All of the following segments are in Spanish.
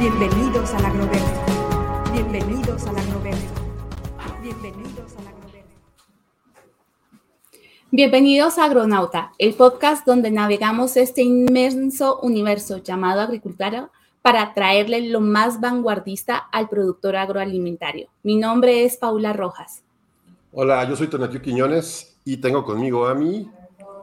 Bienvenidos al agroverso. Bienvenidos al agroverso. Bienvenidos al agroverso. Bienvenidos a Agronauta, el podcast donde navegamos este inmenso universo llamado agricultura para traerle lo más vanguardista al productor agroalimentario. Mi nombre es Paula Rojas. Hola, yo soy Tonatiu Quiñones y tengo conmigo a mi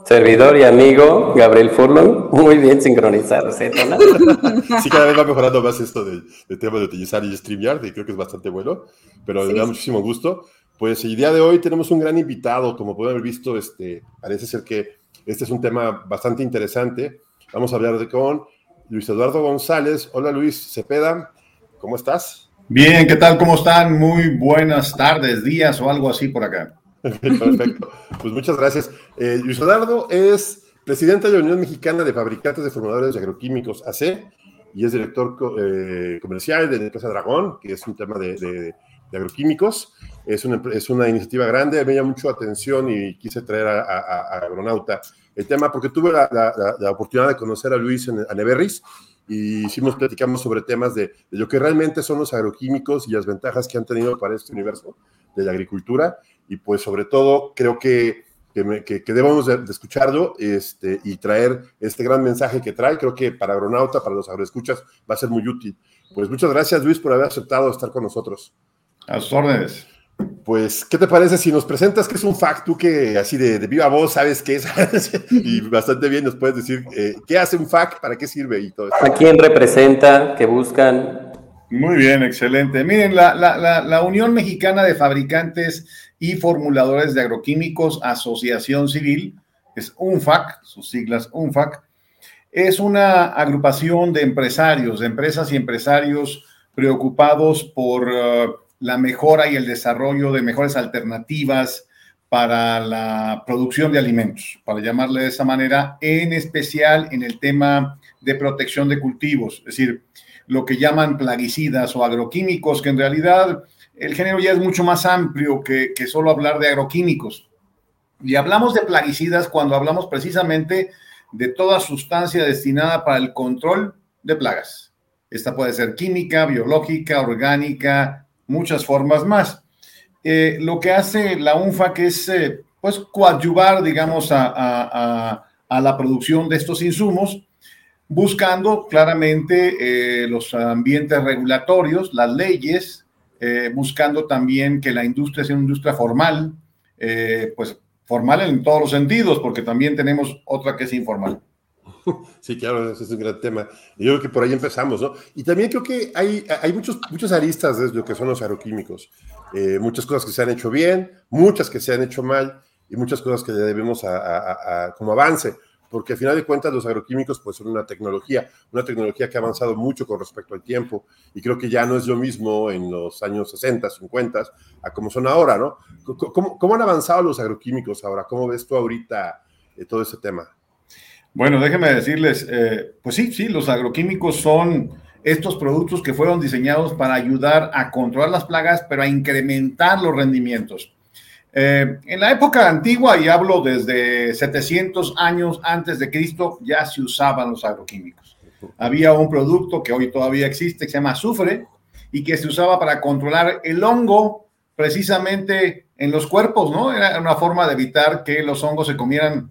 Servidor y amigo Gabriel Furlong, muy bien sincronizado, ¿sí, sí, cada vez va mejorando más esto del de tema de utilizar y StreamYard, y creo que es bastante bueno, pero me da muchísimo gusto. Pues el día de hoy tenemos un gran invitado, como pueden haber visto, este, parece ser que este es un tema bastante interesante. Vamos a hablar de con Luis Eduardo González. Hola Luis Cepeda, ¿cómo estás? Bien, ¿qué tal? ¿Cómo están? Muy buenas tardes, días o algo así por acá. Perfecto. Pues muchas gracias. Eh, Luis Eduardo es presidente de la Unión Mexicana de Fabricantes de Formadores de Agroquímicos, AC, y es director eh, comercial de la empresa Dragón, que es un tema de, agroquímicos. Es una, es una, iniciativa grande, me llama mucho atención y quise traer a, Agronauta el tema porque tuve la, oportunidad de conocer a Luis en, a y hicimos, platicamos sobre temas de, de, lo que realmente son los agroquímicos y las ventajas que han tenido para este universo de la agricultura y pues sobre todo creo que, que, debemos de, escucharlo este, y traer este gran mensaje que trae. Creo que para Agronauta, para los agroescuchas, va a ser muy útil. Pues muchas gracias Luis por haber aceptado estar con nosotros. A sus órdenes. Pues, ¿qué te parece si nos presentas qué es un FAC? Tú que así de, viva voz sabes qué es y bastante bien nos puedes decir eh, qué hace un FAC, para qué sirve y todo eso. ¿A quién representa? ¿Qué buscan? Muy bien, excelente. Miren, la, la, la Unión Mexicana de Fabricantes y Formuladores de Agroquímicos Asociación Civil, es UNFAC, sus siglas UNFAC, es una agrupación de empresarios, de empresas y empresarios preocupados por uh, la mejora y el desarrollo de mejores alternativas para la producción de alimentos, para llamarle de esa manera, en especial en el tema de protección de cultivos, es decir, lo que llaman plaguicidas o agroquímicos, que en realidad el género ya es mucho más amplio que, solo hablar de agroquímicos. Y hablamos de plaguicidas cuando hablamos precisamente de toda sustancia destinada para el control de plagas. Esta puede ser química, biológica, orgánica, muchas formas más. Eh, lo que hace la UNFAC es eh, pues coadyuvar, digamos, a, la producción de estos insumos, buscando claramente eh, los ambientes regulatorios, las leyes, eh, buscando también que la industria sea una industria formal, eh, pues formal en todos los sentidos, porque también tenemos otra que es informal. Sí, claro, ese es un gran tema. Yo creo que por ahí empezamos, ¿no? Y también creo que hay, hay muchos, muchas aristas de lo que son los agroquímicos. Eh, muchas cosas que se han hecho bien, muchas que se han hecho mal y muchas cosas que debemos como avance porque al final de cuentas los agroquímicos pues son una tecnología, una tecnología que ha avanzado mucho con respecto al tiempo y creo que ya no es lo mismo en los años 60, 50 a como son ahora, ¿no? ¿Cómo, han avanzado los agroquímicos ahora? ¿Cómo ves tú ahorita eh, todo ese tema? Bueno, déjenme decirles, eh, pues sí, sí, los agroquímicos son estos productos que fueron diseñados para ayudar a controlar las plagas, pero a incrementar los rendimientos. Eh, en la época antigua, y hablo desde 700 años antes de Cristo, ya se usaban los agroquímicos. Había un producto que hoy todavía existe que se llama azufre y que se usaba para controlar el hongo precisamente en los cuerpos, ¿no? Era una forma de evitar que los hongos se comieran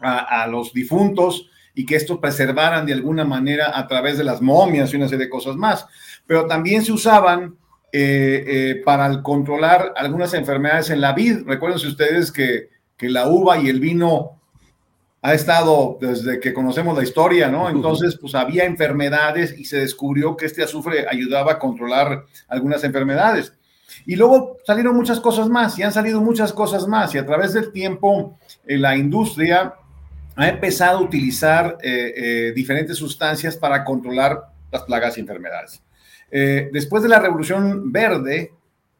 a, a los difuntos y que estos preservaran de alguna manera a través de las momias y una serie de cosas más. Pero también se usaban eh, eh, para controlar algunas enfermedades en la vid. Recuerden ustedes que, que la uva y el vino ha estado desde que conocemos la historia, ¿no? Entonces, pues había enfermedades y se descubrió que este azufre ayudaba a controlar algunas enfermedades. Y luego salieron muchas cosas más y han salido muchas cosas más y a través del tiempo eh, la industria ha empezado a utilizar diferentes sustancias para controlar las plagas y enfermedades. Eh, después de la revolución verde,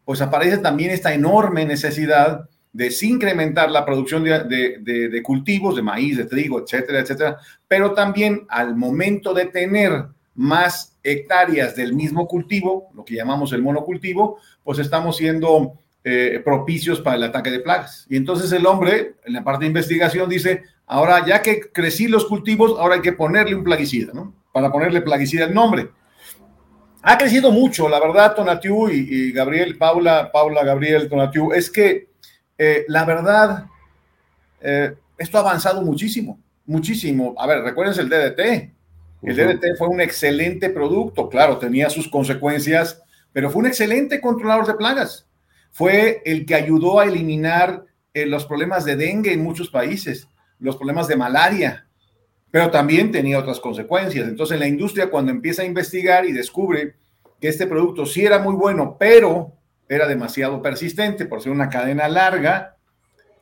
pues aparece también esta enorme necesidad de incrementar la producción de, cultivos, de maíz, de trigo, etcétera, etcétera, pero también al momento de tener más hectáreas del mismo cultivo, lo que llamamos el monocultivo, pues estamos siendo eh, propicios para el ataque de plagas. Y entonces el hombre, en la parte de investigación, dice, ahora ya que crecí los cultivos, ahora hay que ponerle un plaguicida, ¿no? Para ponerle plaguicida el nombre. Ha crecido mucho, la verdad, Tonatiu y, Gabriel, Paula, Paula, Gabriel, Tonatiu, es que eh, la verdad, eh, esto ha avanzado muchísimo, muchísimo. A ver, recuérdense el DDT. El DDT fue un excelente producto, claro, tenía sus consecuencias, pero fue un excelente controlador de plagas. Fue el que ayudó a eliminar eh, los problemas de dengue en muchos países, los problemas de malaria, pero también tenía otras consecuencias. Entonces la industria cuando empieza a investigar y descubre que este producto sí era muy bueno, pero era demasiado persistente por ser una cadena larga,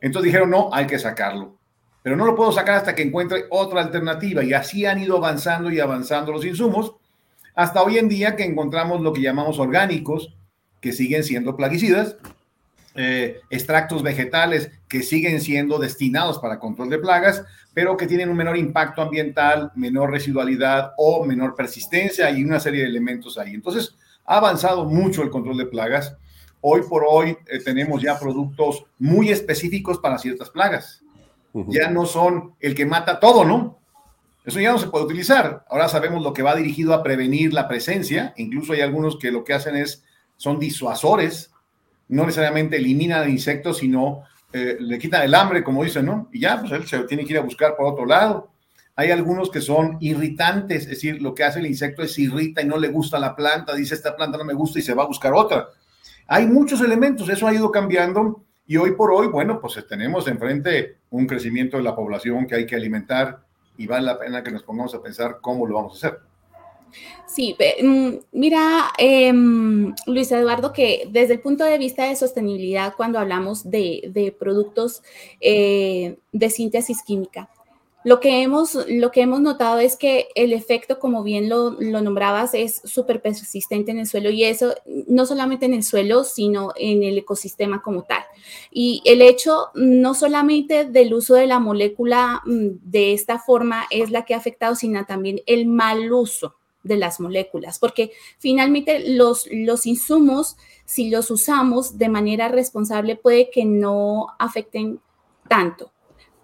entonces dijeron, no, hay que sacarlo. Pero no lo puedo sacar hasta que encuentre otra alternativa. Y así han ido avanzando y avanzando los insumos, hasta hoy en día que encontramos lo que llamamos orgánicos, que siguen siendo plaguicidas, eh, extractos vegetales que siguen siendo destinados para control de plagas, pero que tienen un menor impacto ambiental, menor residualidad o menor persistencia y una serie de elementos ahí. Entonces, ha avanzado mucho el control de plagas. Hoy por hoy eh, tenemos ya productos muy específicos para ciertas plagas. Ya no son el que mata todo, ¿no? Eso ya no se puede utilizar. Ahora sabemos lo que va dirigido a prevenir la presencia. Incluso hay algunos que lo que hacen es, son disuasores. No necesariamente eliminan el insecto, sino eh, le quitan el hambre, como dicen, ¿no? Y ya, pues él se tiene que ir a buscar por otro lado. Hay algunos que son irritantes, es decir, lo que hace el insecto es irrita y no le gusta la planta, dice esta planta no me gusta y se va a buscar otra. Hay muchos elementos, eso ha ido cambiando y hoy por hoy, bueno, pues tenemos enfrente un crecimiento de la población que hay que alimentar y vale la pena que nos pongamos a pensar cómo lo vamos a hacer. Sí, mm, mira, em, Luis Eduardo, que desde el punto de vista de sostenibilidad, cuando hablamos de, productos eh, de síntesis química, lo que hemos, lo que hemos notado es que el efecto, como bien lo, nombrabas, es súper persistente en el suelo y eso no solamente en el suelo, sino en el ecosistema como tal. Y el hecho no solamente del uso de la molécula mm, de esta forma es la que ha afectado, sino también el mal uso de las moléculas, porque finalmente los, los insumos, si los usamos de manera responsable, puede que no afecten tanto.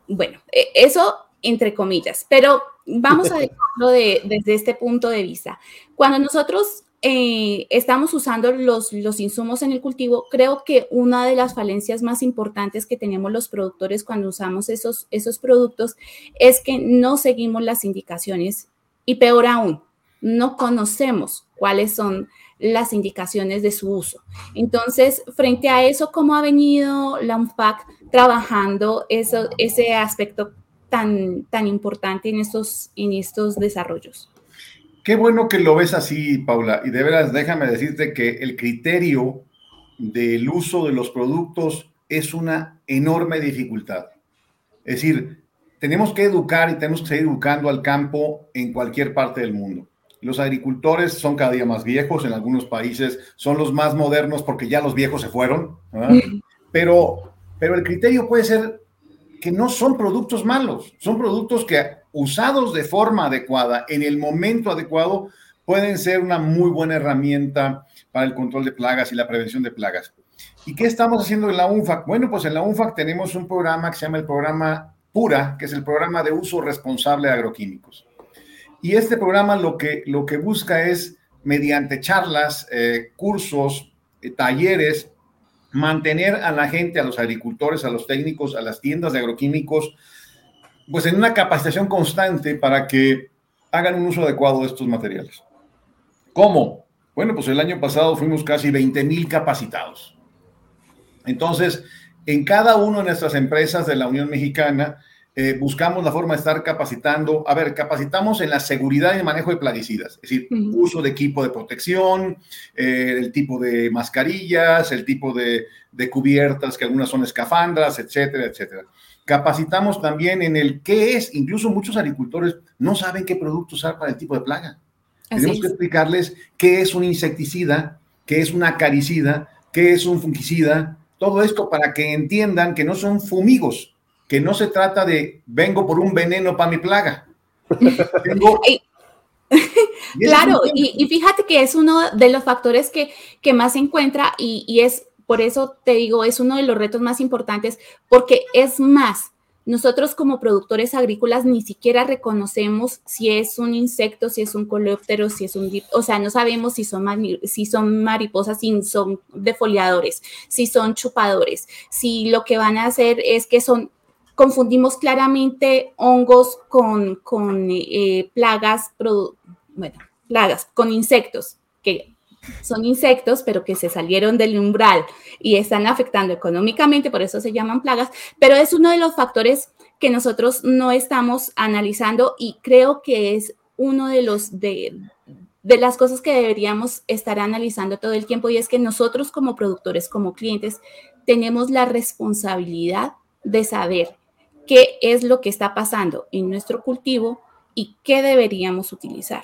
Bueno, e, eso entre comillas, pero vamos a dejarlo desde este punto de vista. Cuando nosotros eh, estamos usando los, los insumos en el cultivo, creo que una de las falencias más importantes que tenemos los productores cuando usamos esos, esos productos es que no seguimos las indicaciones y peor aún, no conocemos cuáles son las indicaciones de su uso. Entonces, frente a eso, ¿cómo ha venido la UNFAC trabajando eso, ese aspecto tan, tan importante en estos, en estos desarrollos? Qué bueno que lo ves así, Paula. Y de veras, déjame decirte que el criterio del uso de los productos es una enorme dificultad. Es decir, tenemos que educar y tenemos que seguir educando al campo en cualquier parte del mundo. Los agricultores son cada día más viejos, en algunos países son los más modernos porque ya los viejos se fueron, pero, pero el criterio puede ser que no son productos malos, son productos que usados de forma adecuada, en el momento adecuado, pueden ser una muy buena herramienta para el control de plagas y la prevención de plagas. ¿Y qué estamos haciendo en la UNFAC? Bueno, pues en la UNFAC tenemos un programa que se llama el programa PURA, que es el programa de uso responsable de agroquímicos. Y este programa lo que, lo que busca es, mediante charlas, eh, cursos, eh, talleres, mantener a la gente, a los agricultores, a los técnicos, a las tiendas de agroquímicos, pues en una capacitación constante para que hagan un uso adecuado de estos materiales. ¿Cómo? Bueno, pues el año pasado fuimos casi 20 mil capacitados. Entonces, en cada una de nuestras empresas de la Unión Mexicana, eh, buscamos la forma de estar capacitando. A ver, capacitamos en la seguridad y el manejo de plaguicidas, es decir, uso de equipo de protección, eh, el tipo de mascarillas, el tipo de, de, cubiertas, que algunas son escafandras, etcétera, etcétera. Capacitamos también en el qué es, incluso muchos agricultores no saben qué producto usar para el tipo de plaga. Tenemos que explicarles qué es un insecticida, qué es una acaricida, qué es un fungicida, todo esto para que entiendan que no son fumigos, que no se trata de vengo por un veneno para mi plaga. claro, y, fíjate que es uno de los factores que, que más se encuentra y, y es por eso te digo, es uno de los retos más importantes porque es más, nosotros como productores agrícolas ni siquiera reconocemos si es un insecto, si es un coleóptero, si es un, o sea, no sabemos si son, si son mariposas, si son defoliadores, si son chupadores, si lo que van a hacer es que son, confundimos claramente hongos con, con eh, plagas, bueno, plagas, con insectos, que son insectos, pero que se salieron del umbral y están afectando económicamente, por eso se llaman plagas, pero es uno de los factores que nosotros no estamos analizando y creo que es uno de los de, de las cosas que deberíamos estar analizando todo el tiempo y es que nosotros como productores, como clientes, tenemos la responsabilidad de saber qué es lo que está pasando en nuestro cultivo y qué deberíamos utilizar.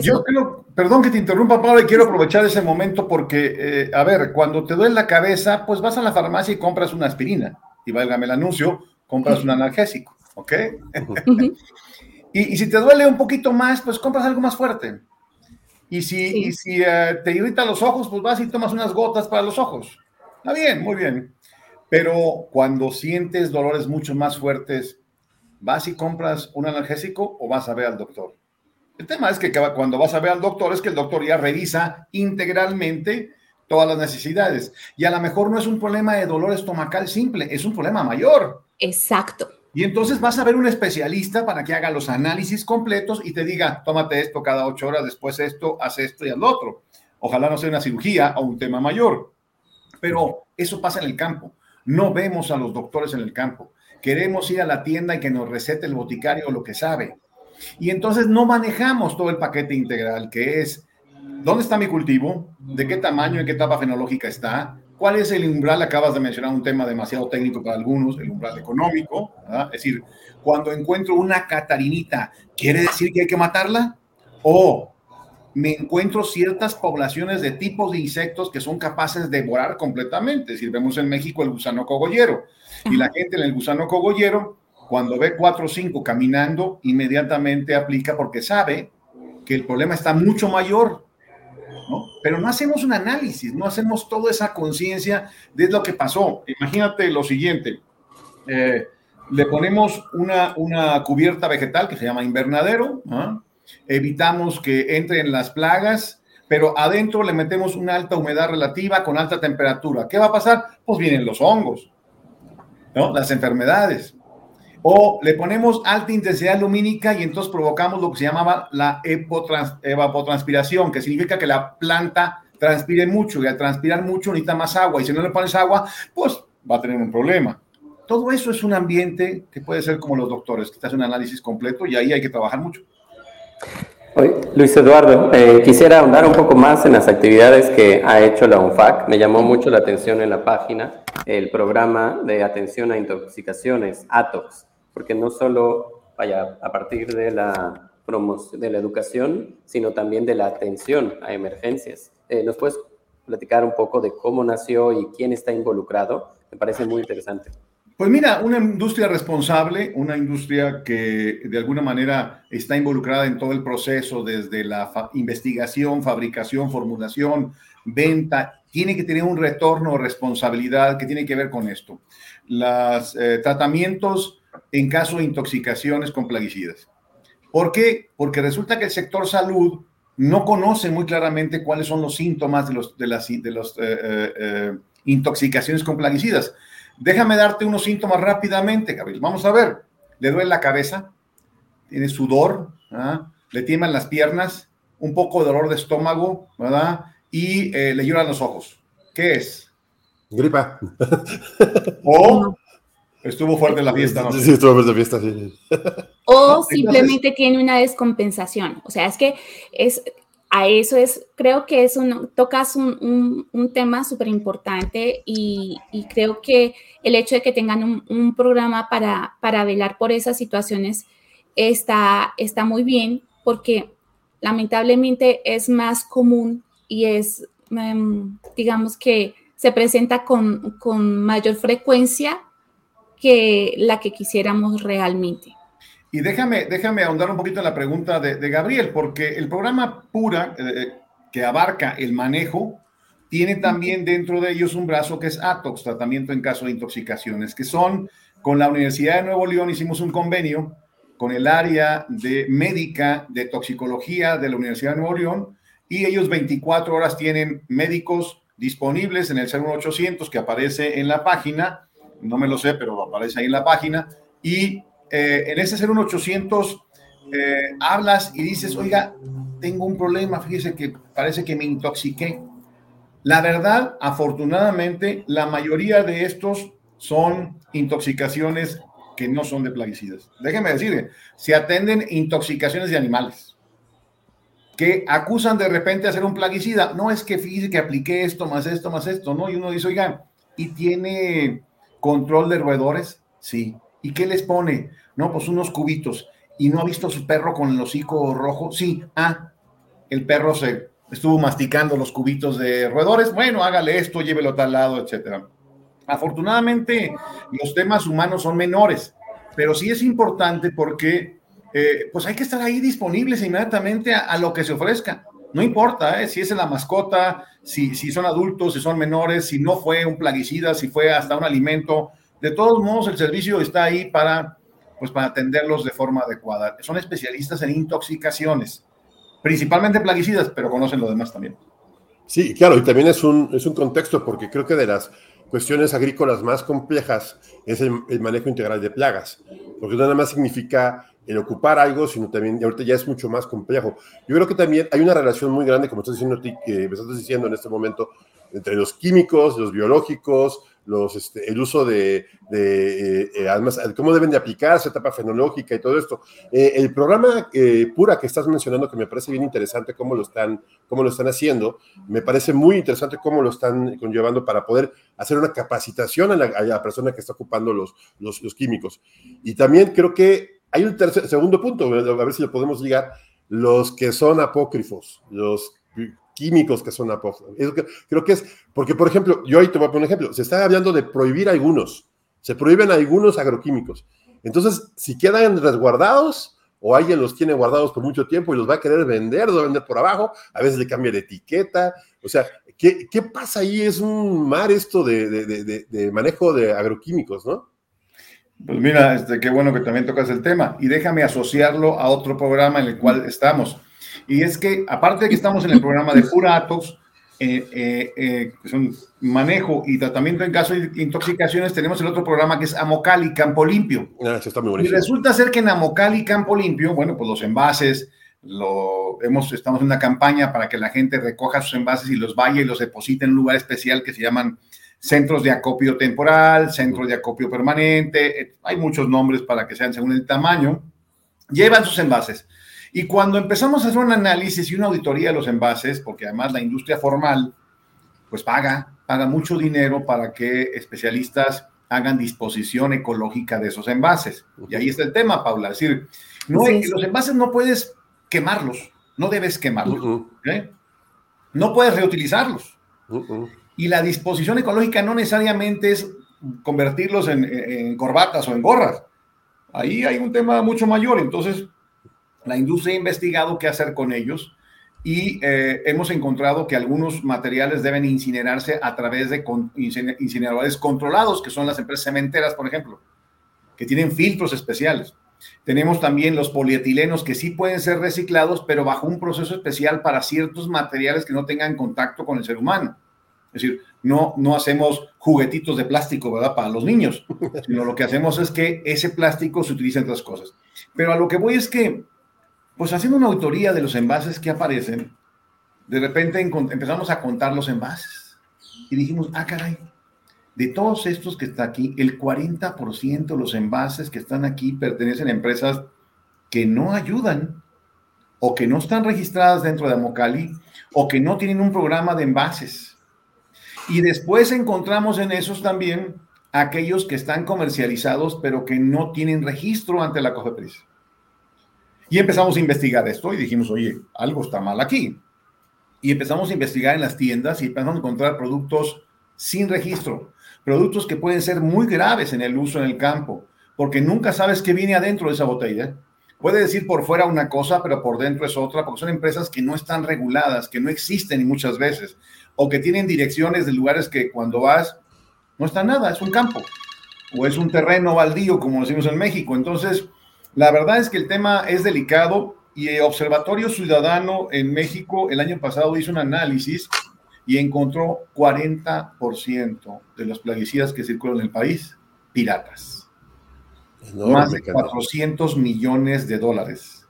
Yo creo, perdón que te interrumpa, Pablo, y quiero aprovechar ese momento porque, eh, a ver, cuando te duele la cabeza, pues vas a la farmacia y compras una aspirina. Y válgame el anuncio, compras un analgésico, ¿ok? y, si te duele un poquito más, pues compras algo más fuerte. Y si, si eh, te irrita los ojos, pues vas y tomas unas gotas para los ojos. Está bien, muy bien. Pero cuando sientes dolores mucho más fuertes, ¿vas y compras un analgésico o vas a ver al doctor? El tema es que cuando vas a ver al doctor es que el doctor ya revisa integralmente todas las necesidades. Y a lo mejor no es un problema de dolor estomacal simple, es un problema mayor. Exacto. Y entonces vas a ver un especialista para que haga los análisis completos y te diga, tómate esto cada ocho horas, después esto, haz esto y haz lo otro. Ojalá no sea una cirugía o un tema mayor. Pero eso pasa en el campo. No vemos a los doctores en el campo. Queremos ir a la tienda y que nos recete el boticario lo que sabe. Y entonces no manejamos todo el paquete integral, que es dónde está mi cultivo, de qué tamaño, en qué etapa fenológica está, cuál es el umbral, acabas de mencionar un tema demasiado técnico para algunos, el umbral económico, es decir, cuando encuentro una catarinita, ¿quiere decir que hay que matarla? O me encuentro ciertas poblaciones de tipos de insectos que son capaces de devorar completamente. Si vemos en México el gusano cogollero y la gente en el gusano cogollero cuando ve cuatro o cinco caminando, inmediatamente aplica porque sabe que el problema está mucho mayor. ¿no? Pero no hacemos un análisis, no hacemos toda esa conciencia de lo que pasó. Imagínate lo siguiente. Eh, le ponemos una, una, cubierta vegetal que se llama invernadero, evitamos que entren las plagas, pero adentro le metemos una alta humedad relativa con alta temperatura. ¿Qué va a pasar? Pues vienen los hongos, ¿no? las enfermedades. O le ponemos alta intensidad lumínica y entonces provocamos lo que se llamaba la evapotranspiración, que significa que la planta transpire mucho y al transpirar mucho necesita más agua y si no le pones agua, pues va a tener un problema. Todo eso es un ambiente que puede ser como los doctores, que te hacen un análisis completo y ahí hay que trabajar mucho. Luis Eduardo, eh, quisiera ahondar un poco más en las actividades que ha hecho la UNFAC. Me llamó mucho la atención en la página el programa de atención a intoxicaciones, ATOX, porque no solo vaya a partir de la de la educación, sino también de la atención a emergencias. Eh, ¿Nos puedes platicar un poco de cómo nació y quién está involucrado? Me parece muy interesante. Pues mira, una industria responsable, una industria que de alguna manera está involucrada en todo el proceso, desde la investigación, fabricación, formulación, venta, tiene que tener un retorno o responsabilidad que tiene que ver con esto. Los eh, tratamientos en caso de intoxicaciones con plaguicidas. ¿Por qué? Porque resulta que el sector salud no conoce muy claramente cuáles son los síntomas de, los, de las de los, eh, eh, intoxicaciones con plaguicidas. Déjame darte unos síntomas rápidamente, Gabriel. Vamos a ver. Le duele la cabeza, tiene sudor, le tiemblan las piernas, un poco de dolor de estómago, ¿verdad? Y le lloran los ojos. ¿Qué es? Gripa. O Estuvo fuerte la fiesta, ¿no? Sí, estuvo fuerte la fiesta, sí. O simplemente tiene una descompensación. O sea, es que es a eso es, creo que es un, tocas un, un, tema súper importante y, y, creo que el hecho de que tengan un, un, programa para, para velar por esas situaciones está, está muy bien porque lamentablemente es más común y es, em, digamos que se presenta con, mayor frecuencia que la que quisiéramos realmente. Y déjame, déjame ahondar un poquito en la pregunta de, Gabriel, porque el programa Pura, eh, que abarca el manejo, tiene también dentro de ellos un brazo que es ATOX, tratamiento en caso de intoxicaciones, que son con la Universidad de Nuevo León, hicimos un convenio con el área de médica de toxicología de la Universidad de Nuevo León y ellos 24 horas tienen médicos disponibles en el 01800 que aparece en la página, no me lo sé, pero aparece ahí en la página, y eh, en ese 01800 eh, hablas y dices, oiga, tengo un problema, fíjese que parece que me intoxiqué. La verdad, afortunadamente, la mayoría de estos son intoxicaciones que no son de plaguicidas. Déjeme decirle, se atenden intoxicaciones de animales que acusan de repente a ser un plaguicida. No es que fíjese que apliqué esto, más esto, más esto, ¿no? Y uno dice, oiga, ¿y tiene control de roedores? Sí. ¿Y qué les pone? No, pues unos cubitos. ¿Y no ha visto su perro con el hocico rojo? Sí. Ah, el perro se estuvo masticando los cubitos de roedores. Bueno, hágale esto, llévelo a tal lado, etcétera. Afortunadamente, los temas humanos son menores, pero sí es importante porque eh, pues hay que estar ahí disponibles inmediatamente a, lo que se ofrezca. No importa eh, si es la mascota, si, si son adultos, si son menores, si no fue un plaguicida, si fue hasta un alimento. De todos modos, el servicio está ahí para, pues, para atenderlos de forma adecuada. Son especialistas en intoxicaciones, principalmente plaguicidas, pero conocen lo demás también. Sí, claro, y también es un, es un contexto, porque creo que de las cuestiones agrícolas más complejas es el, manejo integral de plagas, porque nada más significa el ocupar algo, sino también, ahorita ya es mucho más complejo. Yo creo que también hay una relación muy grande, como estás diciendo, que me estás diciendo en este momento, entre los químicos, los biológicos, los, este, el uso de, eh, además, cómo deben de aplicarse, etapa fenológica y todo esto. Eh, el programa eh, Pura que estás mencionando, que me parece bien interesante cómo lo, están, cómo lo están haciendo, me parece muy interesante cómo lo están conllevando para poder hacer una capacitación a la, persona que está ocupando los, los, los, químicos. Y también creo que hay un tercer, segundo punto, a ver si lo podemos ligar, los que son apócrifos, los químicos que son apócrifos. creo que es, porque por ejemplo, yo ahí te voy a poner un ejemplo, se está hablando de prohibir algunos, se prohíben algunos agroquímicos. Entonces, si quedan resguardados o alguien los tiene guardados por mucho tiempo y los va a querer vender, los va a vender por abajo, a veces le cambia de etiqueta, o sea, ¿qué, qué pasa ahí? Es un mar esto de, de, de, manejo de agroquímicos, ¿no? Pues mira, este, qué bueno que también tocas el tema y déjame asociarlo a otro programa en el cual estamos. Y es que, aparte de que estamos en el programa de Pura Atox, eh, eh, eh, son manejo y tratamiento en caso de intoxicaciones, tenemos el otro programa que es Amocali Campo Limpio. Ah, está muy y resulta ser que en Amocali Campo Limpio, bueno, pues los envases, lo, hemos, estamos en una campaña para que la gente recoja sus envases y los vaya y los deposite en un lugar especial que se llaman centros de acopio temporal, centros de acopio permanente, hay muchos nombres para que sean según el tamaño. Llevan sus envases y cuando empezamos a hacer un análisis y una auditoría de los envases, porque además la industria formal, pues paga, paga mucho dinero para que especialistas hagan disposición ecológica de esos envases. Y ahí está el tema, Paula. Es decir, no, los envases no puedes quemarlos, no debes quemarlos. ¿eh? No puedes reutilizarlos. Y la disposición ecológica no necesariamente es convertirlos en, en, corbatas o en gorras. Ahí hay un tema mucho mayor. Entonces, la industria ha investigado qué hacer con ellos y eh, hemos encontrado que algunos materiales deben incinerarse a través de incineradores controlados, que son las empresas cementeras, por ejemplo, que tienen filtros especiales. Tenemos también los polietilenos que sí pueden ser reciclados, pero bajo un proceso especial para ciertos materiales que no tengan contacto con el ser humano. Es decir, no, no hacemos juguetitos de plástico, ¿verdad? Para los niños, sino lo que hacemos es que ese plástico se utilice en otras cosas. Pero a lo que voy es que pues haciendo una autoría de los envases que aparecen, de repente empezamos a contar los envases y dijimos, ah, caray, de todos estos que está aquí, el 40% de los envases que están aquí pertenecen a empresas que no ayudan o que no están registradas dentro de Amocali o que no tienen un programa de envases. Y después encontramos en esos también aquellos que están comercializados pero que no tienen registro ante la COFEPRIS. Y empezamos a investigar esto y dijimos, oye, algo está mal aquí. Y empezamos a investigar en las tiendas y empezamos a encontrar productos sin registro, productos que pueden ser muy graves en el uso en el campo, porque nunca sabes qué viene adentro de esa botella. Puede decir por fuera una cosa, pero por dentro es otra, porque son empresas que no están reguladas, que no existen muchas veces, o que tienen direcciones de lugares que cuando vas no está nada, es un campo, o es un terreno baldío, como decimos en México. Entonces, la verdad es que el tema es delicado y el Observatorio Ciudadano en México el año pasado hizo un análisis y encontró 40% de los plaguicidas que circulan en el país piratas. Más de 400 millones de dólares.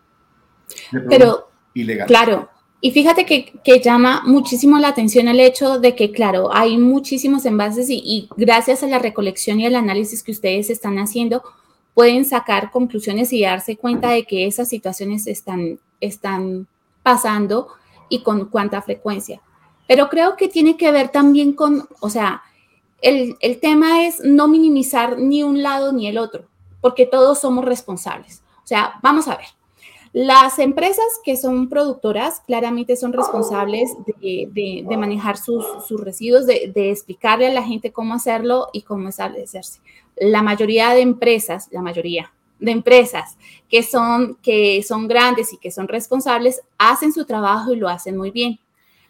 Pero, ilegal. claro, y fíjate que, llama muchísimo la atención el hecho de que, claro, hay muchísimos envases y, y, gracias a la recolección y el análisis que ustedes están haciendo, pueden sacar conclusiones y darse cuenta de que esas situaciones están, están pasando y con cuánta frecuencia. Pero creo que tiene que ver también con, o sea, el, el tema es no minimizar ni un lado ni el otro, porque todos somos responsables. O sea, vamos a ver. Las empresas que son productoras claramente son responsables de, de, manejar sus, sus residuos, de, de, explicarle a la gente cómo hacerlo y cómo establecerse. La mayoría de empresas, la mayoría de empresas que son, que son grandes y que son responsables, hacen su trabajo y lo hacen muy bien.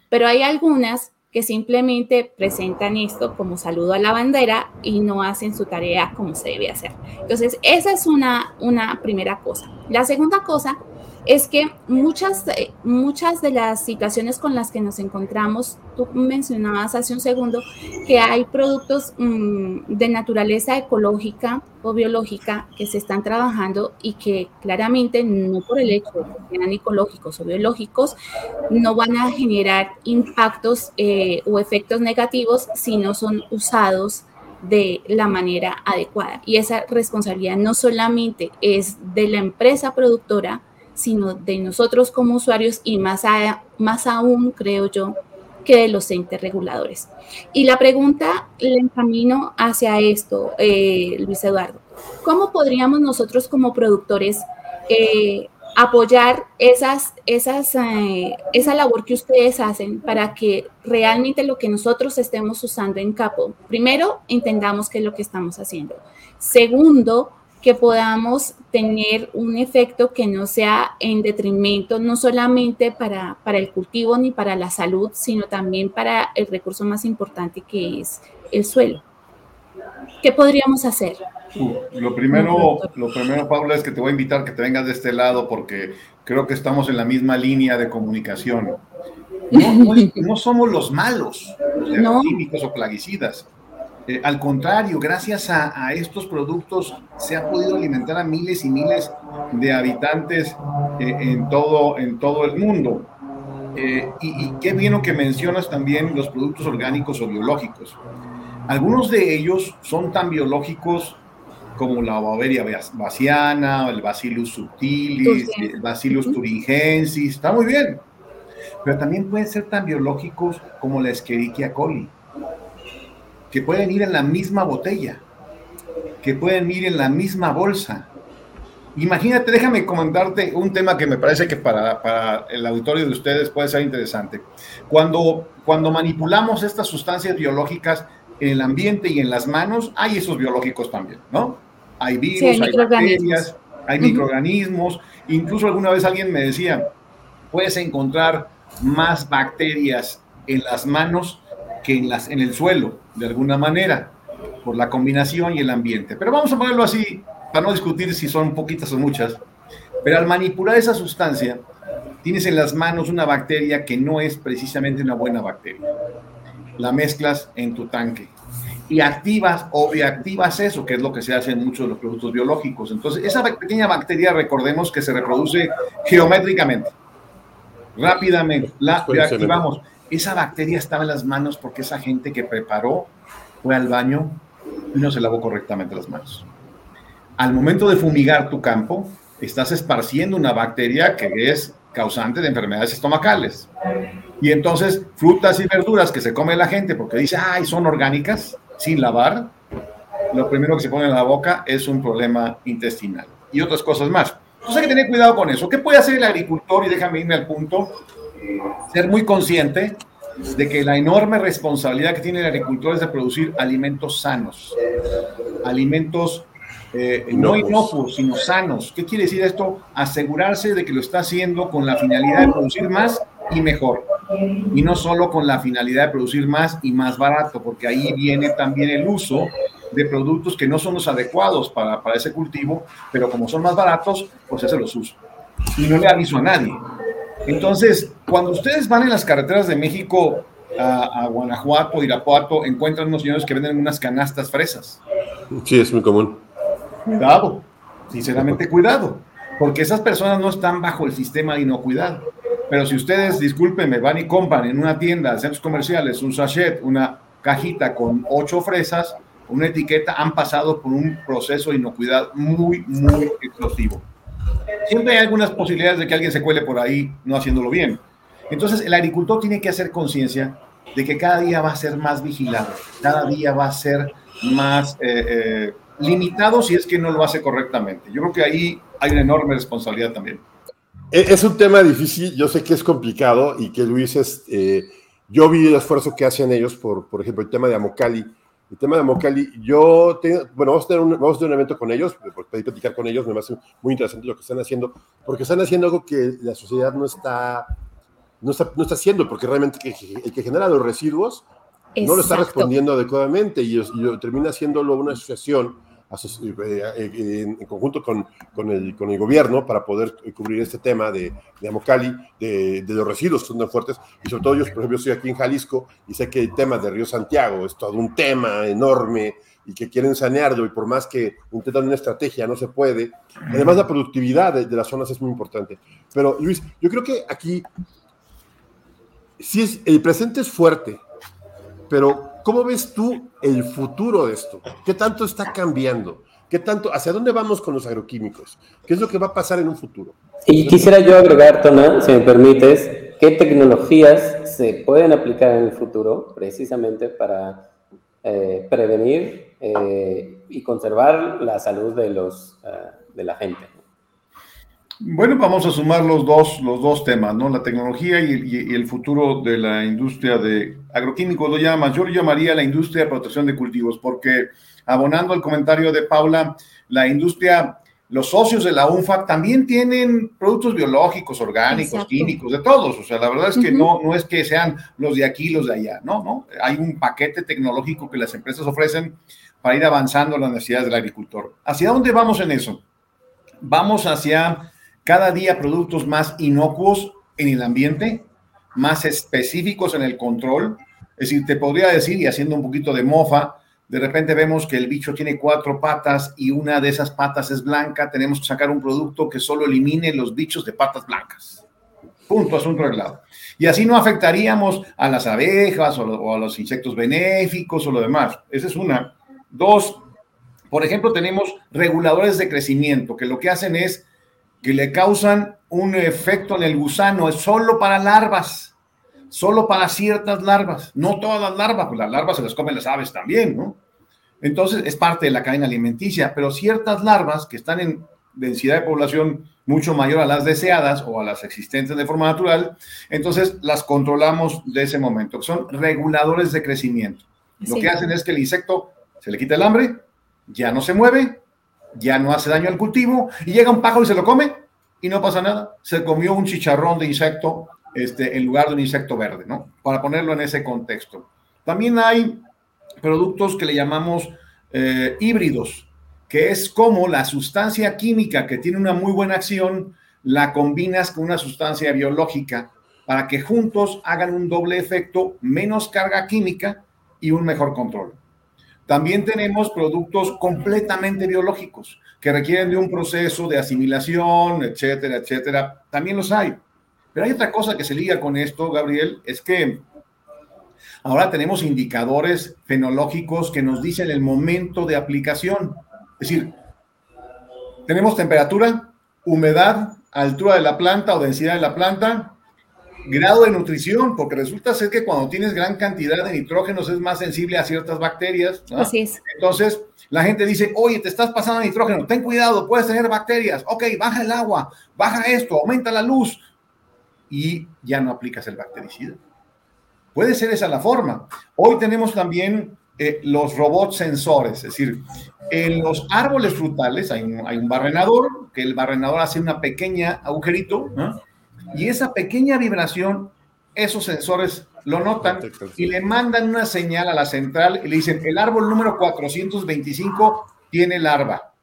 Pero hay algunas que simplemente presentan esto como saludo a la bandera y no hacen su tarea como se debe hacer. Entonces, esa es una, una primera cosa. La segunda cosa es que muchas, eh, muchas de las situaciones con las que nos encontramos, tú mencionabas hace un segundo que hay productos mm, de naturaleza ecológica o biológica que se están trabajando y que claramente no por el hecho de que sean ecológicos o biológicos no van a generar impactos eh, o efectos negativos si no son usados de la manera adecuada. Y esa responsabilidad no solamente es de la empresa productora, sino de nosotros como usuarios y más, más aún, creo yo, que de los entes reguladores. Y la pregunta le encamino hacia esto, eh, Luis Eduardo. ¿Cómo podríamos nosotros como productores eh, apoyar esas, esas, eh, esa labor que ustedes hacen para que realmente lo que nosotros estemos usando en Capo, primero, entendamos qué es lo que estamos haciendo. Segundo, que podamos tener un efecto que no sea en detrimento, no solamente para, para el cultivo ni para la salud, sino también para el recurso más importante que es el suelo. ¿Qué podríamos hacer? Lo primero, lo primero, Paula, es que te voy a invitar que te vengas de este lado porque creo que estamos en la misma línea de comunicación. No, somos los malos, los químicos o plaguicidas. Eh, al contrario, gracias a, estos productos se ha podido alimentar a miles y miles de habitantes eh, en, todo, en todo el mundo. Eh, y, qué bien que mencionas también los productos orgánicos o biológicos. Algunos de ellos son tan biológicos como la Baveria baciana, el Bacillus subtilis, el Bacillus thuringiensis, está muy bien. Pero también pueden ser tan biológicos como la Escherichia coli que pueden ir en la misma botella, que pueden ir en la misma bolsa. Imagínate, déjame comentarte un tema que me parece que para, el auditorio de ustedes puede ser interesante. Cuando, cuando manipulamos estas sustancias biológicas en el ambiente y en las manos, hay esos biológicos también, ¿no? Hay virus, hay, bacterias, hay microorganismos. Incluso alguna vez alguien me decía, puedes encontrar más bacterias en las manos que en, las, en el suelo, de alguna manera, por la combinación y el ambiente. Pero vamos a ponerlo así, para no discutir si son poquitas o muchas. Pero al manipular esa sustancia, tienes en las manos una bacteria que no es precisamente una buena bacteria. La mezclas en tu tanque y activas o reactivas eso, que es lo que se hace en muchos de los productos biológicos. Entonces, esa pequeña bacteria, recordemos que se reproduce geométricamente, rápidamente, la reactivamos esa bacteria estaba en las manos porque esa gente que preparó fue al baño y no se lavó correctamente las manos. Al momento de fumigar tu campo, estás esparciendo una bacteria que es causante de enfermedades estomacales. Y entonces, frutas y verduras que se come la gente porque dice, ay, son orgánicas, sin lavar, lo primero que se pone en la boca es un problema intestinal. Y otras cosas más. Entonces hay que tener cuidado con eso. ¿Qué puede hacer el agricultor? Y déjame irme al punto. Ser muy consciente de que la enorme responsabilidad que tiene el agricultor es de producir alimentos sanos, alimentos eh, no inocuos, sino sanos. ¿Qué quiere decir esto? Asegurarse de que lo está haciendo con la finalidad de producir más y mejor. Y no solo con la finalidad de producir más y más barato, porque ahí viene también el uso de productos que no son los adecuados para, para ese cultivo, pero como son más baratos, pues ese los uso. Y no le aviso a nadie. Entonces, cuando ustedes van en las carreteras de México a, a, Guanajuato, Irapuato, encuentran unos señores que venden unas canastas fresas. Sí, es muy común. Cuidado, sinceramente cuidado, porque esas personas no están bajo el sistema de inocuidad. Pero si ustedes, discúlpenme, van y compran en una tienda de centros comerciales un sachet, una cajita con ocho fresas, una etiqueta, han pasado por un proceso de inocuidad muy, muy explosivo. Siempre hay algunas posibilidades de que alguien se cuele por ahí no haciéndolo bien. Entonces, el agricultor tiene que hacer conciencia de que cada día va a ser más vigilado, cada día va a ser más eh, eh, limitado si es que no lo hace correctamente. Yo creo que ahí hay una enorme responsabilidad también. Es un tema difícil, yo sé que es complicado y que Luis, es, eh, yo vi el esfuerzo que hacen ellos por, por ejemplo, el tema de Amocali. El tema de Amocali, yo, tengo, bueno, vamos a, tener un, vamos a tener un evento con ellos, pedir platicar con ellos, me parece muy interesante lo que están haciendo, porque están haciendo algo que la sociedad no está, no está, no está haciendo, porque realmente el que genera los residuos Exacto. no lo está respondiendo adecuadamente y, y termina haciéndolo una asociación en conjunto con, con, el, con el gobierno para poder cubrir este tema de, de Amocali, de, de, los residuos que son tan fuertes. Y sobre todo yo, por ejemplo, estoy aquí en Jalisco y sé que el tema de Río Santiago es todo un tema enorme y que quieren sanearlo y por más que intentan una estrategia no se puede. Además la productividad de, de las zonas es muy importante. Pero Luis, yo creo que aquí sí es, el presente es fuerte, pero ¿cómo ves tú el futuro de esto? ¿Qué tanto está cambiando? ¿Qué tanto, hacia dónde vamos con los agroquímicos? ¿Qué es lo que va a pasar en un futuro? Y quisiera yo agregar, Tona, si me permites, qué tecnologías se pueden aplicar en el futuro precisamente para eh, prevenir eh, y conservar la salud de, los, uh, de la gente. Bueno, vamos a sumar los dos, los dos temas, ¿no? La tecnología y, y, y, el futuro de la industria de agroquímicos lo llama. Yo lo llamaría la industria de protección de cultivos, porque abonando al comentario de Paula, la industria, los socios de la UNFAC también tienen productos biológicos, orgánicos, Exacto. químicos, de todos. O sea, la verdad es que uh -huh. no, no es que sean los de aquí, los de allá, no, no. Hay un paquete tecnológico que las empresas ofrecen para ir avanzando en las necesidades del agricultor. ¿Hacia dónde vamos en eso? Vamos hacia cada día productos más inocuos en el ambiente, más específicos en el control. Es decir, te podría decir, y haciendo un poquito de mofa, de repente vemos que el bicho tiene cuatro patas y una de esas patas es blanca, tenemos que sacar un producto que solo elimine los bichos de patas blancas. Punto, asunto arreglado. Y así no afectaríamos a las abejas o, o a los insectos benéficos o lo demás. Esa es una. Dos, por ejemplo, tenemos reguladores de crecimiento que lo que hacen es que le causan un efecto en el gusano, es solo para larvas, solo para ciertas larvas, no todas las larvas, pues las larvas se las comen las aves también, ¿no? Entonces es parte de la cadena alimenticia, pero ciertas larvas que están en densidad de población mucho mayor a las deseadas o a las existentes de forma natural, entonces las controlamos de ese momento, son reguladores de crecimiento. Sí. Lo que hacen es que el insecto se le quita el hambre, ya no se mueve, ya no hace daño al cultivo y llega un pájaro y se lo come y no pasa nada. Se comió un chicharrón de insecto este, en lugar de un insecto verde, ¿no? Para ponerlo en ese contexto. También hay productos que le llamamos eh, híbridos, que es como la sustancia química que tiene una muy buena acción, la combinas con una sustancia biológica para que juntos hagan un doble efecto, menos carga química y un mejor control. También tenemos productos completamente biológicos que requieren de un proceso de asimilación, etcétera, etcétera. También los hay. Pero hay otra cosa que se liga con esto, Gabriel, es que ahora tenemos indicadores fenológicos que nos dicen el momento de aplicación. Es decir, tenemos temperatura, humedad, altura de la planta o densidad de la planta, grado de nutrición, porque resulta ser que cuando tienes gran cantidad de nitrógenos es más sensible a ciertas bacterias. Así es. Entonces, la gente dice, oye, te estás pasando nitrógeno, ten cuidado, puedes tener bacterias. Ok, baja el agua, baja esto, aumenta la luz. Y ya no aplicas el bactericida. Puede ser esa la forma. Hoy tenemos también eh, los robots sensores, es decir, en los árboles frutales hay un, hay un barrenador, que el barrenador hace una pequeña agujerito, y esa pequeña vibración, esos sensores lo notan y le mandan una señal a la central y le dicen, el árbol número 425 tiene larva.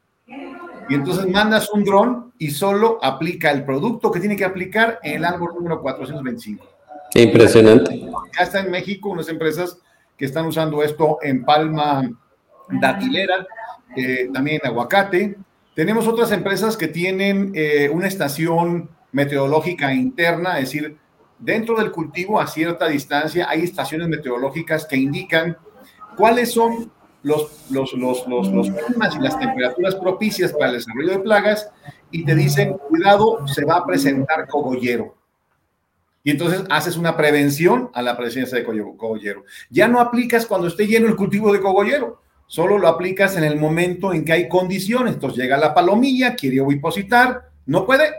Y entonces mandas un dron y solo aplica el producto que tiene que aplicar en el árbol número 425. Impresionante. Ya está en México unas empresas que están usando esto en palma datilera, eh, también en aguacate. Tenemos otras empresas que tienen eh, una estación meteorológica interna, es decir, dentro del cultivo a cierta distancia hay estaciones meteorológicas que indican cuáles son los, los, los, los, climas y las temperaturas propicias para el desarrollo de plagas y te dicen, cuidado, se va a presentar cogollero. Y entonces haces una prevención a la presencia de cogollero. Ya no aplicas cuando esté lleno el cultivo de cogollero, solo lo aplicas en el momento en que hay condiciones. Entonces llega la palomilla, quiere ovipositar, no puede,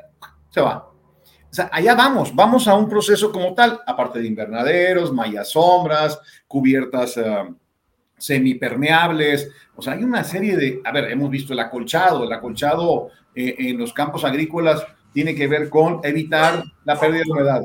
se va. O sea, allá vamos, vamos a un proceso como tal, aparte de invernaderos, mallas sombras, cubiertas uh, semipermeables. O sea, hay una serie de, a ver, hemos visto el acolchado, el acolchado eh, en los campos agrícolas tiene que ver con evitar la pérdida de humedad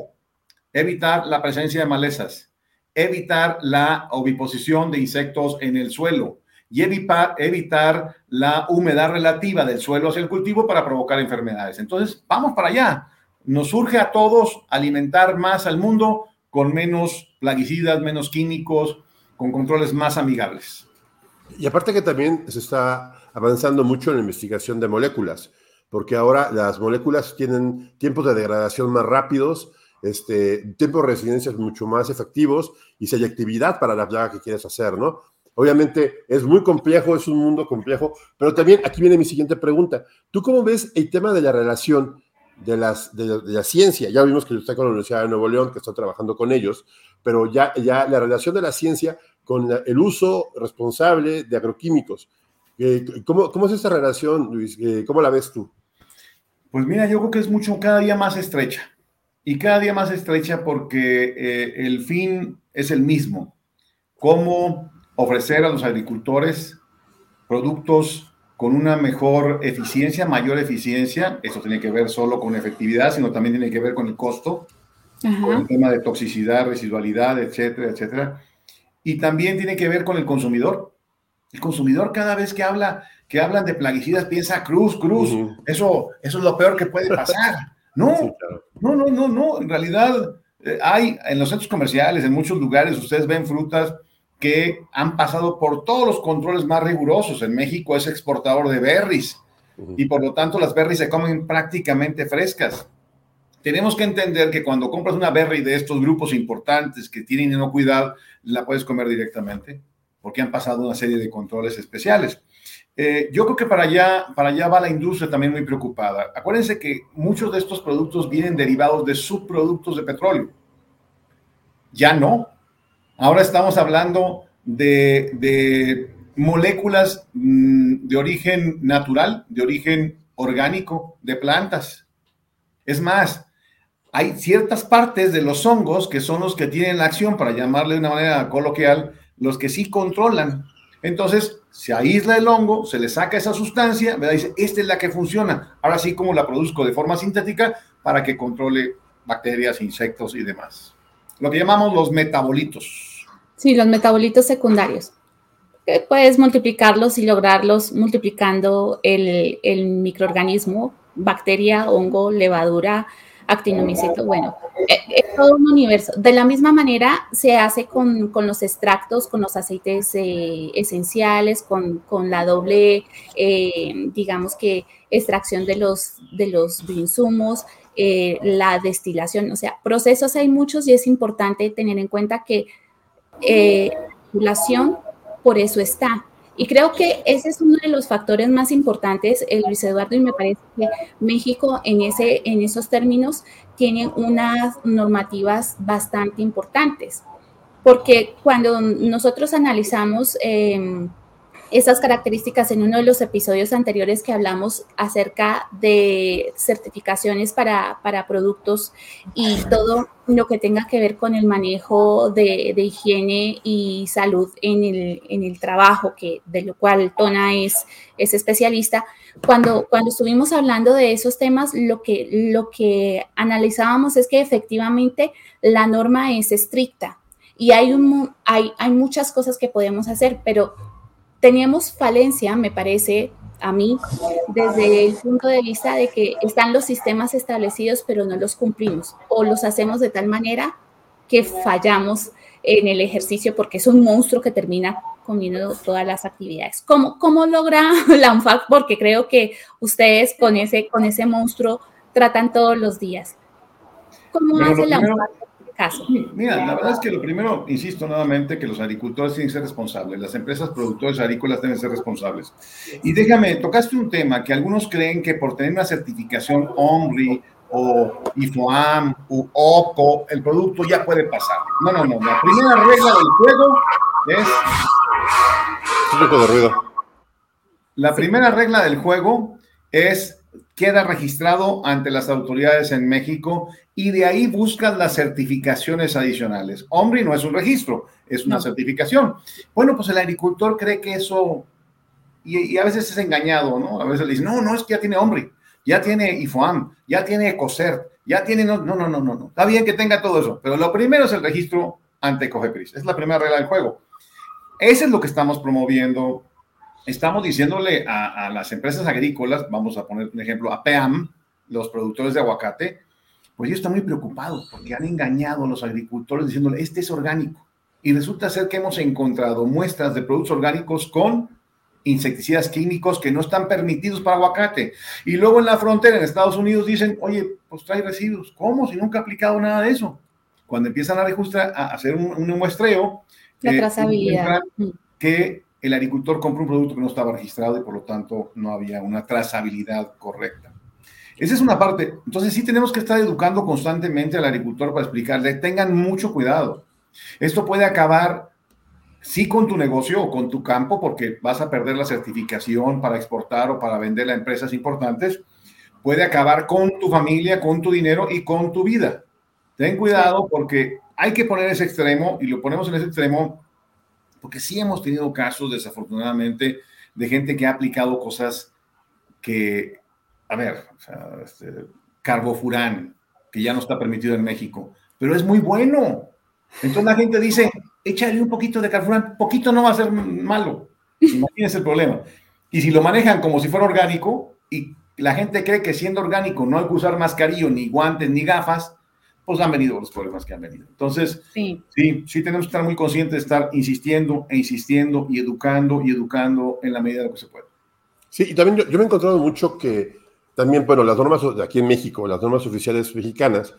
evitar la presencia de malezas, evitar la oviposición de insectos en el suelo y evitar, la humedad relativa del suelo hacia el cultivo para provocar enfermedades. Entonces, vamos para allá. Nos urge a todos alimentar más al mundo con menos plaguicidas, menos químicos, con controles más amigables. Y aparte que también se está avanzando mucho en la investigación de moléculas, porque ahora las moléculas tienen tiempos de degradación más rápidos, este, tiempos de residencia mucho más efectivos y actividad para la plaga que quieres hacer, ¿no? Obviamente es muy complejo, es un mundo complejo, pero también aquí viene mi siguiente pregunta. ¿Tú cómo ves el tema de la relación de, la ciencia? Ya vimos que está con la Universidad de Nuevo León, que está trabajando con ellos, pero ya, la relación de la ciencia con el uso responsable de agroquímicos. Eh, ¿Cómo, ¿Cómo es esa relación, Luis? Eh, ¿Cómo la ves tú? Pues mira, yo creo que es mucho, cada día más estrecha y cada día más estrecha porque eh, el fin es el mismo. Cómo ofrecer a los agricultores productos con una mejor eficiencia, mayor eficiencia. Eso tiene que ver solo con efectividad, sino también tiene que ver con el costo, con el tema de toxicidad, residualidad, etcétera, etcétera. Y también tiene que ver con el consumidor. El consumidor cada vez que habla, que hablan de plaguicidas piensa cruz, cruz. Eso, eso es lo peor que puede pasar. No, no, no, no, no. En realidad eh, hay en los centros comerciales, en muchos lugares, ustedes ven frutas que han pasado por todos los controles más rigurosos. En México es exportador de berries y por lo tanto las berries se comen prácticamente frescas. Tenemos que entender que cuando compras una berry de estos grupos importantes que tienen inocuidad, la puedes comer directamente porque han pasado una serie de controles especiales. Eh, yo creo que para allá, para allá va la industria también muy preocupada. Acuérdense que muchos de estos productos vienen derivados de subproductos de petróleo. Ya no. Ahora estamos hablando de, moléculas mm, de origen natural, de origen orgánico, de plantas. Es más, hay ciertas partes de los hongos que son los que tienen la acción, para llamarle de una manera coloquial, los que sí controlan. Entonces, se aísla el hongo, se le saca esa sustancia, ¿verdad? Dice, esta es la que funciona. Ahora sí, como la produzco de forma sintética para que controle bacterias, insectos y demás. Lo que llamamos los metabolitos. Sí, los metabolitos secundarios. Puedes multiplicarlos y lograrlos multiplicando el, microorganismo, bacteria, hongo, levadura, actinomicito, bueno, eh, es todo un universo. De la misma manera se hace con, los extractos, con los aceites eh, esenciales, con, la doble, eh, digamos que, extracción de los, de los insumos, la destilación, o sea, procesos hay muchos y es importante tener en cuenta que regulación por eso está. Y creo que ese es uno de los factores más importantes, eh, Luis Eduardo, y me parece que México en, ese, en esos términos tiene unas normativas bastante importantes, porque cuando nosotros analizamos... Eh, esas características en uno de los episodios anteriores que hablamos acerca de certificaciones para, productos y todo lo que tenga que ver con el manejo de, higiene y salud en el, trabajo, que, de lo cual Tona es, es especialista. Cuando, cuando estuvimos hablando de esos temas, lo que, lo que analizábamos es que efectivamente la norma es estricta y hay, hay, hay muchas cosas que podemos hacer, pero teníamos falencia, me parece a mí, desde el punto de vista de que están los sistemas establecidos, pero no los cumplimos o los hacemos de tal manera que fallamos en el ejercicio porque es un monstruo que termina comiendo todas las actividades. ¿Cómo, cómo logra la UNFAC? Porque creo que ustedes con ese, con ese monstruo tratan todos los días. ¿Cómo hace la UNFAC Mira, la verdad es que lo primero, insisto nuevamente, que los agricultores tienen que ser responsables, las empresas productoras agrícolas deben ser responsables. Y déjame, tocaste un tema que algunos creen que por tener una certificación OMRI o IFOAM o OCO, el producto ya puede pasar. No, no, no. La primera regla del juego es... Un poco de ruido. La primera regla del juego es queda registrado ante las autoridades en México y de ahí buscas las certificaciones adicionales. Hombre, no es un registro, es una certificación. Bueno, pues el agricultor cree que eso, y, a veces es engañado, ¿no? A veces le dicen, no, no, es que ya tiene hombre, ya tiene IFOAM, ya tiene ECOCERT, ya tiene, no, no, no, no, no, está bien que tenga todo eso, pero lo primero es el registro ante COGEPRIS, es la primera regla del juego. Eso es lo que estamos promoviendo estamos diciéndole a, las empresas agrícolas, vamos a poner un ejemplo, a PEAM, los productores de aguacate, pues ellos están muy preocupados porque han engañado a los agricultores diciéndole, este es orgánico. Y resulta ser que hemos encontrado muestras de productos orgánicos con insecticidas químicos que no están permitidos para aguacate. Y luego en la frontera en Estados Unidos dicen, oye, pues trae residuos. ¿Cómo? Si nunca ha aplicado nada de eso. Cuando empiezan a, registrar, a hacer un, muestreo, la eh, trazabilidad. Que el agricultor compró un producto que no estaba registrado y por lo tanto no había una trazabilidad correcta. Esa es una parte. Entonces sí tenemos que estar educando constantemente al agricultor para explicarle, tengan mucho cuidado. Esto puede acabar, sí, con tu negocio o con tu campo, porque vas a perder la certificación para exportar o para vender a empresas importantes. Puede acabar con tu familia, con tu dinero y con tu vida. Ten cuidado porque hay que poner ese extremo y lo ponemos en ese extremo porque sí hemos tenido casos, desafortunadamente, de gente que ha aplicado cosas que, a ver, o este, carbofurán, que ya no está permitido en México, pero es muy bueno. Entonces la gente dice, échale un poquito de carbofurán, poquito no va a ser malo. Imagínense el problema. Y si lo manejan como si fuera orgánico y la gente cree que siendo orgánico no hay que usar mascarillo, ni guantes, ni gafas, pues han venido los problemas que han venido. Entonces, sí. sí, sí tenemos que estar muy conscientes de estar insistiendo e insistiendo y educando y educando en la medida de lo que se puede. Sí, y también yo, me he encontrado mucho que también, bueno, las normas de aquí en México, las normas oficiales mexicanas,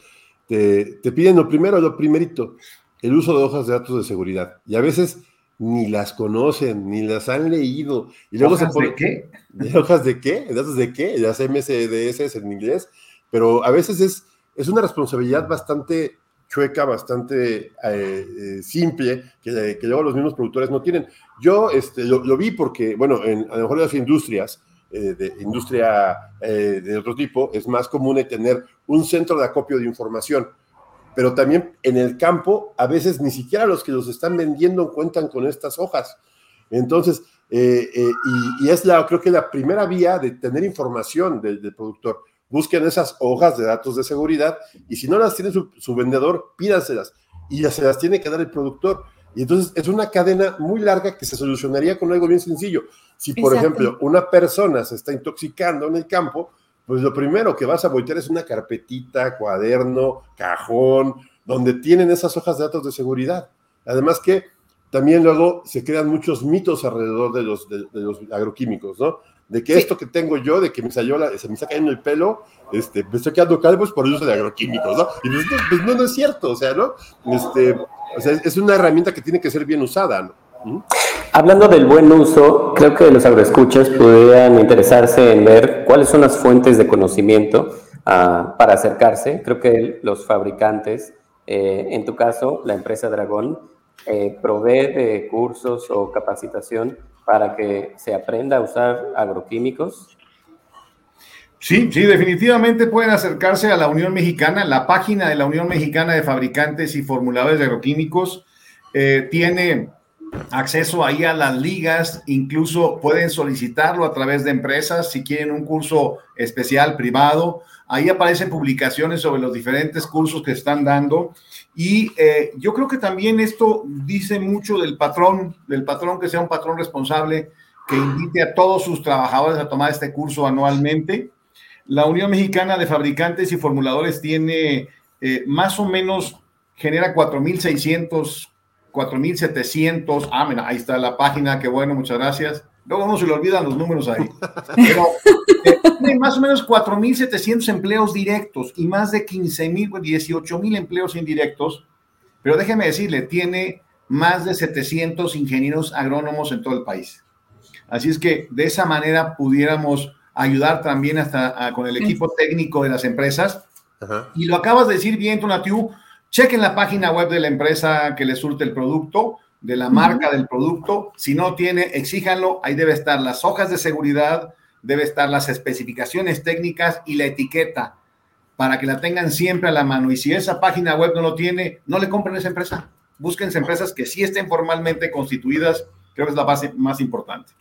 te, te piden lo primero, lo primerito, el uso de hojas de datos de seguridad. Y a veces ni las conocen, ni las han leído. Y luego ¿Hojas de qué? ¿De hojas de qué? ¿Datos de qué? Las MSDS en inglés. Pero a veces es es una responsabilidad bastante chueca, bastante eh, eh, simple, que, luego los mismos productores no tienen. Yo este, lo, vi porque, bueno, en, a lo mejor en las industrias, eh, de industria de otro tipo, es más común tener un centro de acopio de información, pero también en el campo, a veces ni siquiera los que los están vendiendo cuentan con estas hojas. Entonces, y, es la, creo que la primera vía de tener información del productor busquen esas hojas de datos de seguridad y si no las tiene su, vendedor, pídanselas y ya se las tiene que dar el productor. Y entonces es una cadena muy larga que se solucionaría con algo bien sencillo. Si, por ejemplo, una persona se está intoxicando en el campo, pues lo primero que vas a voltear es una carpetita, cuaderno, cajón, donde tienen esas hojas de datos de seguridad. Además que también luego se crean muchos mitos alrededor de los, de los agroquímicos, ¿no? De que esto que tengo yo, de que me salió la, se me está cayendo el pelo, este, me estoy quedando calvo es por el uso de agroquímicos, ¿no? Y pues, pues no, no, es cierto, o sea, ¿no? Este, o sea, es una herramienta que tiene que ser bien usada, ¿no? Hablando del buen uso, creo que los agroescuchas podrían interesarse en ver cuáles son las fuentes de conocimiento ah, para acercarse. Creo que los fabricantes, eh, en tu caso, la empresa Dragón, eh, provee de cursos o capacitación para que se aprenda a usar agroquímicos. Sí, sí, definitivamente pueden acercarse a la Unión Mexicana. La página de la Unión Mexicana de Fabricantes y Formuladores de Agroquímicos eh, tiene acceso ahí a las ligas, incluso pueden solicitarlo a través de empresas si quieren un curso especial privado. Ahí aparecen publicaciones sobre los diferentes cursos que están dando. Y eh, yo creo que también esto dice mucho del patrón, del patrón que sea un patrón responsable, que invite a todos sus trabajadores a tomar este curso anualmente. La Unión Mexicana de Fabricantes y Formuladores tiene eh, más o menos, genera 4.600 4.700. Ah, mira, ahí está la página, qué bueno, muchas gracias. Luego no se le olvidan los números ahí. Pero eh, más o menos 4.700 empleos directos y más de 15.000, 18.000 empleos indirectos. Pero déjeme decirle, tiene más de 700 ingenieros agrónomos en todo el país. Así es que de esa manera pudiéramos ayudar también hasta con el equipo técnico de las empresas. Y lo acabas de decir bien, Tonatiu, Chequen la página web de la empresa que les surte el producto, de la marca del producto. Si no tiene, exíjanlo. Ahí debe estar las hojas de seguridad, debe estar las especificaciones técnicas y la etiqueta para que la tengan siempre a la mano. Y si esa página web no lo tiene, no le compren esa empresa. Búsquense empresas que sí estén formalmente constituidas. Creo que es la base más importante.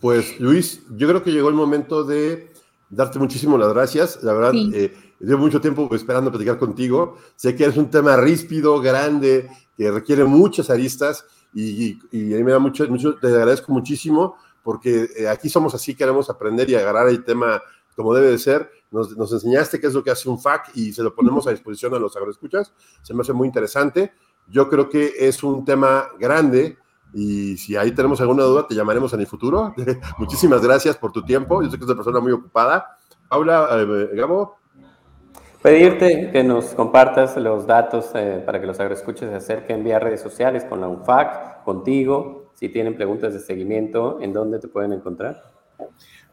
Pues Luis, yo creo que llegó el momento de darte muchísimas las gracias. La verdad, eh, Llevo mucho tiempo esperando platicar contigo. Sé que eres un tema ríspido, grande, que requiere muchas aristas y, a mí me da mucho, mucho, te agradezco muchísimo porque eh, aquí somos así, queremos aprender y agarrar el tema como debe de ser. Nos, nos, enseñaste qué es lo que hace un FAC y se lo ponemos a disposición a los agroescuchas. Se me hace muy interesante. Yo creo que es un tema grande y si ahí tenemos alguna duda, te llamaremos en el futuro. Muchísimas gracias por tu tiempo. Yo sé que eres una persona muy ocupada. Paula, eh, Gabo. Pedirte que nos compartas los datos eh, para que los agroescuches se acerquen vía redes sociales con la UNFAC, contigo, si tienen preguntas de seguimiento, ¿en dónde te pueden encontrar?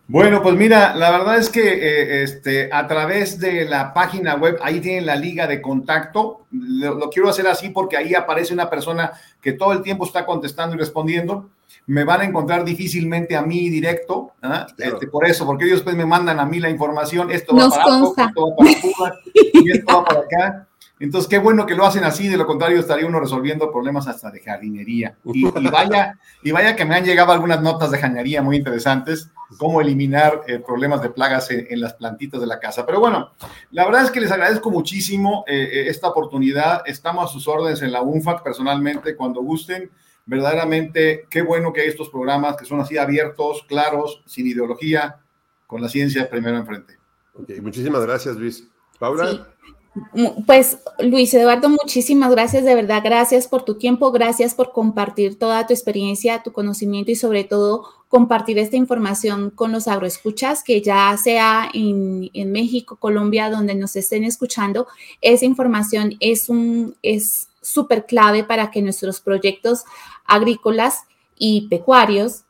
Bueno, pues mira, la verdad es que eh, este, a través de la página web, ahí tienen la liga de contacto. lo, quiero hacer así porque ahí aparece una persona que todo el tiempo está contestando y respondiendo me van a encontrar difícilmente a mí directo, ¿ah? este, por eso, porque ellos pues me mandan a mí la información, esto va para esto va para Cuba, y esto va para acá. Entonces, qué bueno que lo hacen así, de lo contrario estaría uno resolviendo problemas hasta de jardinería. Y, vaya, y vaya que me han llegado algunas notas de jardinería muy interesantes, cómo eliminar eh, problemas de plagas en, las plantitas de la casa. Pero bueno, la verdad es que les agradezco muchísimo eh, eh, esta oportunidad. Estamos a sus órdenes en la UNFAC personalmente, cuando gusten verdaderamente qué bueno que hay estos programas que son así abiertos, claros, sin ideología, con la ciencia primero enfrente. Ok, muchísimas gracias, Luis. Paula. Pues Luis Eduardo, muchísimas gracias, de verdad, gracias por tu tiempo, gracias por compartir toda tu experiencia, tu conocimiento y sobre todo compartir esta información con los agroescuchas, que ya sea en, en México, Colombia, donde nos estén escuchando, esa información es un, es súper clave para que nuestros proyectos agrícolas y pecuarios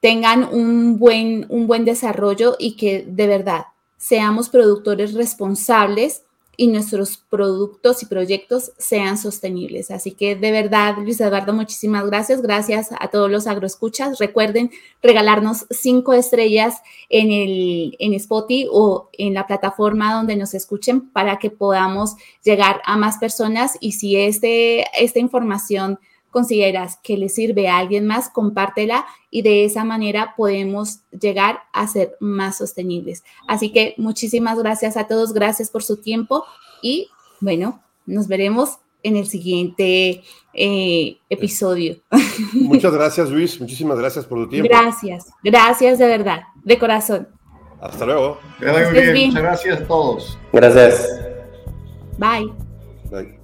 tengan un buen, un buen desarrollo y que de verdad seamos productores responsables y nuestros productos y proyectos sean sostenibles. Así que de verdad, Luis Eduardo, muchísimas gracias. Gracias a todos los agroescuchas. Recuerden regalarnos cinco estrellas en, el, en Spotify o en la plataforma donde nos escuchen para que podamos llegar a más personas. Y si este, esta información consideras que le sirve a alguien más, compártela y de esa manera podemos llegar a ser más sostenibles. Así que muchísimas gracias a todos, gracias por su tiempo y bueno, nos veremos en el siguiente eh, episodio. Muchas gracias, Luis. Muchísimas gracias por tu tiempo. Gracias, gracias de verdad, de corazón. Hasta luego. Muchas gracias a todos. Gracias. Bye. Bye.